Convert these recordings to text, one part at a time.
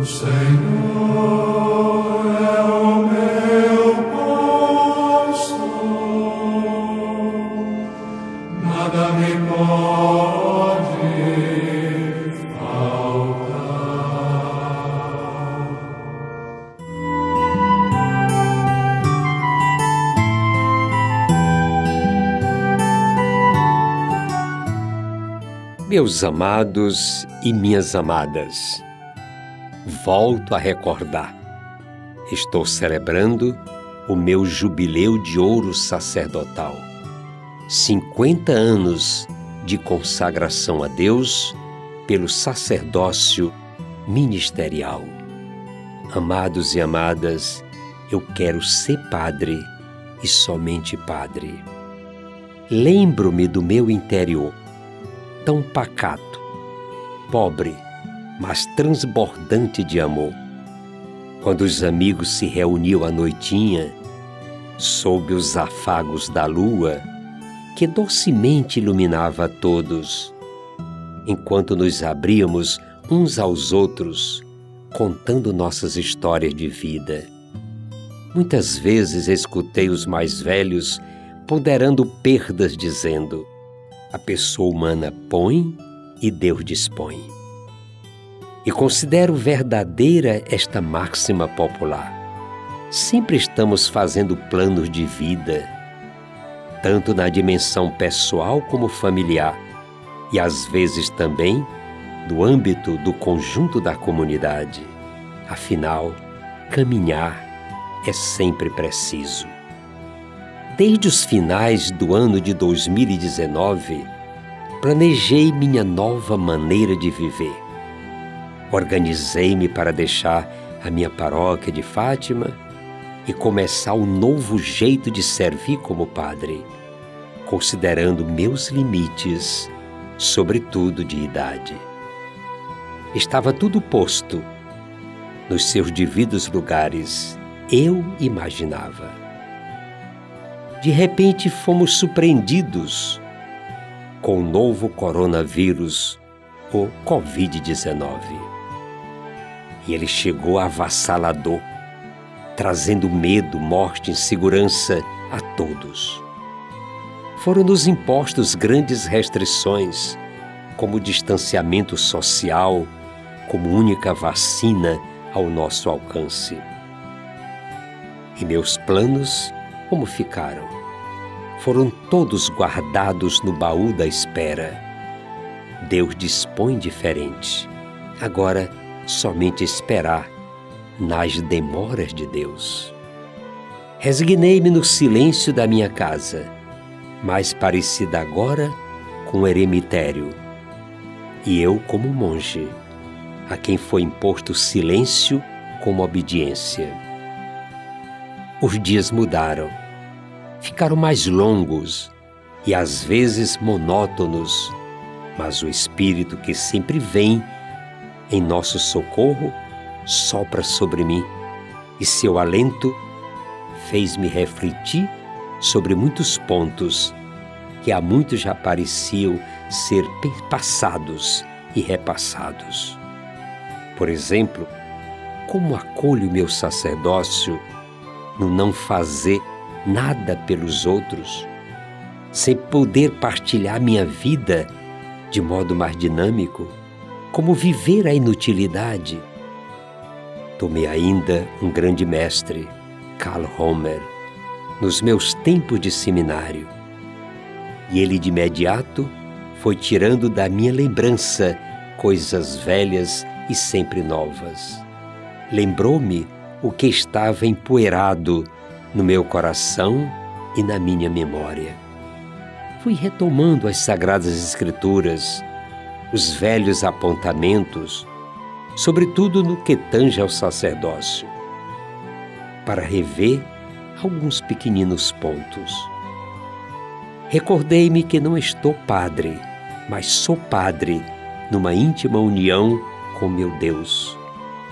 O Senhor. Meus amados e minhas amadas, volto a recordar. Estou celebrando o meu jubileu de ouro sacerdotal. 50 anos de consagração a Deus pelo sacerdócio ministerial. Amados e amadas, eu quero ser padre e somente padre. Lembro-me do meu interior, tão pacato, pobre, mas transbordante de amor. Quando os amigos se reuniam à noitinha, sob os afagos da lua, que docemente iluminava a todos, enquanto nos abríamos uns aos outros, contando nossas histórias de vida. Muitas vezes escutei os mais velhos ponderando perdas, dizendo: a pessoa humana põe e Deus dispõe. E considero verdadeira esta máxima popular. Sempre estamos fazendo planos de vida, tanto na dimensão pessoal como familiar, e às vezes também no âmbito do conjunto da comunidade. Afinal, caminhar é sempre preciso. Desde os finais do ano de 2019, planejei minha nova maneira de viver. Organizei-me para deixar a minha paróquia de Fátima e começar um novo jeito de servir como padre, considerando meus limites, sobretudo de idade. Estava tudo posto nos seus devidos lugares, eu imaginava. De repente fomos surpreendidos com o novo coronavírus, o Covid-19. E ele chegou avassalador, trazendo medo, morte, insegurança a todos. Foram-nos impostos grandes restrições, como distanciamento social, como única vacina ao nosso alcance. E meus planos, como ficaram? Foram todos guardados no baú da espera. Deus dispõe diferente. Agora, somente esperar nas demoras de Deus. Resignei-me no silêncio da minha casa, mais parecida agora com o eremitério, e eu como monge, a quem foi imposto silêncio como obediência. Os dias mudaram, ficaram mais longos e às vezes monótonos, mas o Espírito que sempre vem em nosso socorro sopra sobre mim e seu alento fez-me refletir sobre muitos pontos que há muito já pareciam ser passados e repassados. Por exemplo, como acolho meu sacerdócio no não fazer nada pelos outros, sem poder partilhar minha vida de modo mais dinâmico, como viver a inutilidade. Tomei ainda um grande mestre, Karl Homer, nos meus tempos de seminário, e ele de imediato foi tirando da minha lembrança coisas velhas e sempre novas. Lembrou-me o que estava empoeirado no meu coração e na minha memória. Fui retomando as Sagradas Escrituras, os velhos apontamentos, sobretudo no que tange ao sacerdócio, para rever alguns pequeninos pontos. Recordei-me que não estou padre, mas sou padre numa íntima união com meu Deus.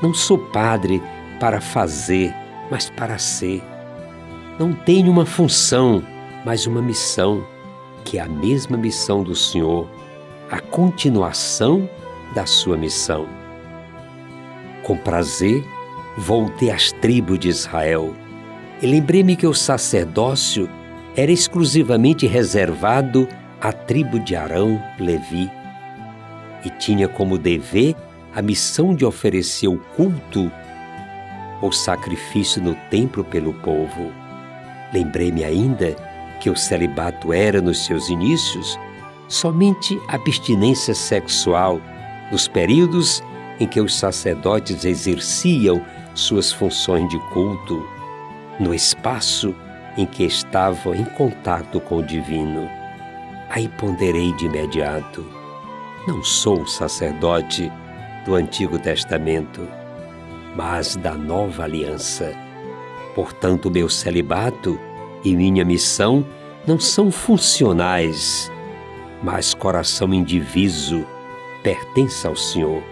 Não sou padre para fazer, mas para ser. Não tenho uma função, mas uma missão, que é a mesma missão do Senhor, a continuação da sua missão. Com prazer, voltei às tribos de Israel e lembrei-me que o sacerdócio era exclusivamente reservado à tribo de Arão, Levi, e tinha como dever a missão de oferecer o culto ou sacrifício no templo pelo povo. Lembrei-me ainda que o celibato era, nos seus inícios, somente abstinência sexual nos períodos em que os sacerdotes exerciam suas funções de culto, no espaço em que estavam em contato com o divino. Aí ponderei de imediato: não sou sacerdote do Antigo Testamento, mas da Nova Aliança. Portanto, meu celibato e minha missão não são funcionais, mas coração indiviso pertence ao Senhor.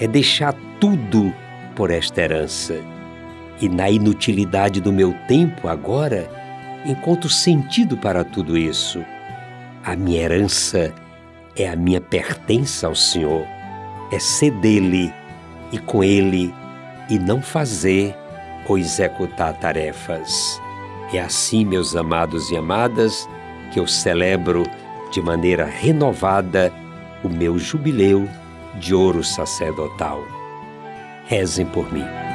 É deixar tudo por esta herança. E na inutilidade do meu tempo agora, encontro sentido para tudo isso. A minha herança é a minha pertença ao Senhor, é ser dele e com ele e não fazer ou executar tarefas. É assim, meus amados e amadas, que eu celebro de maneira renovada o meu jubileu de ouro sacerdotal. Rezem por mim.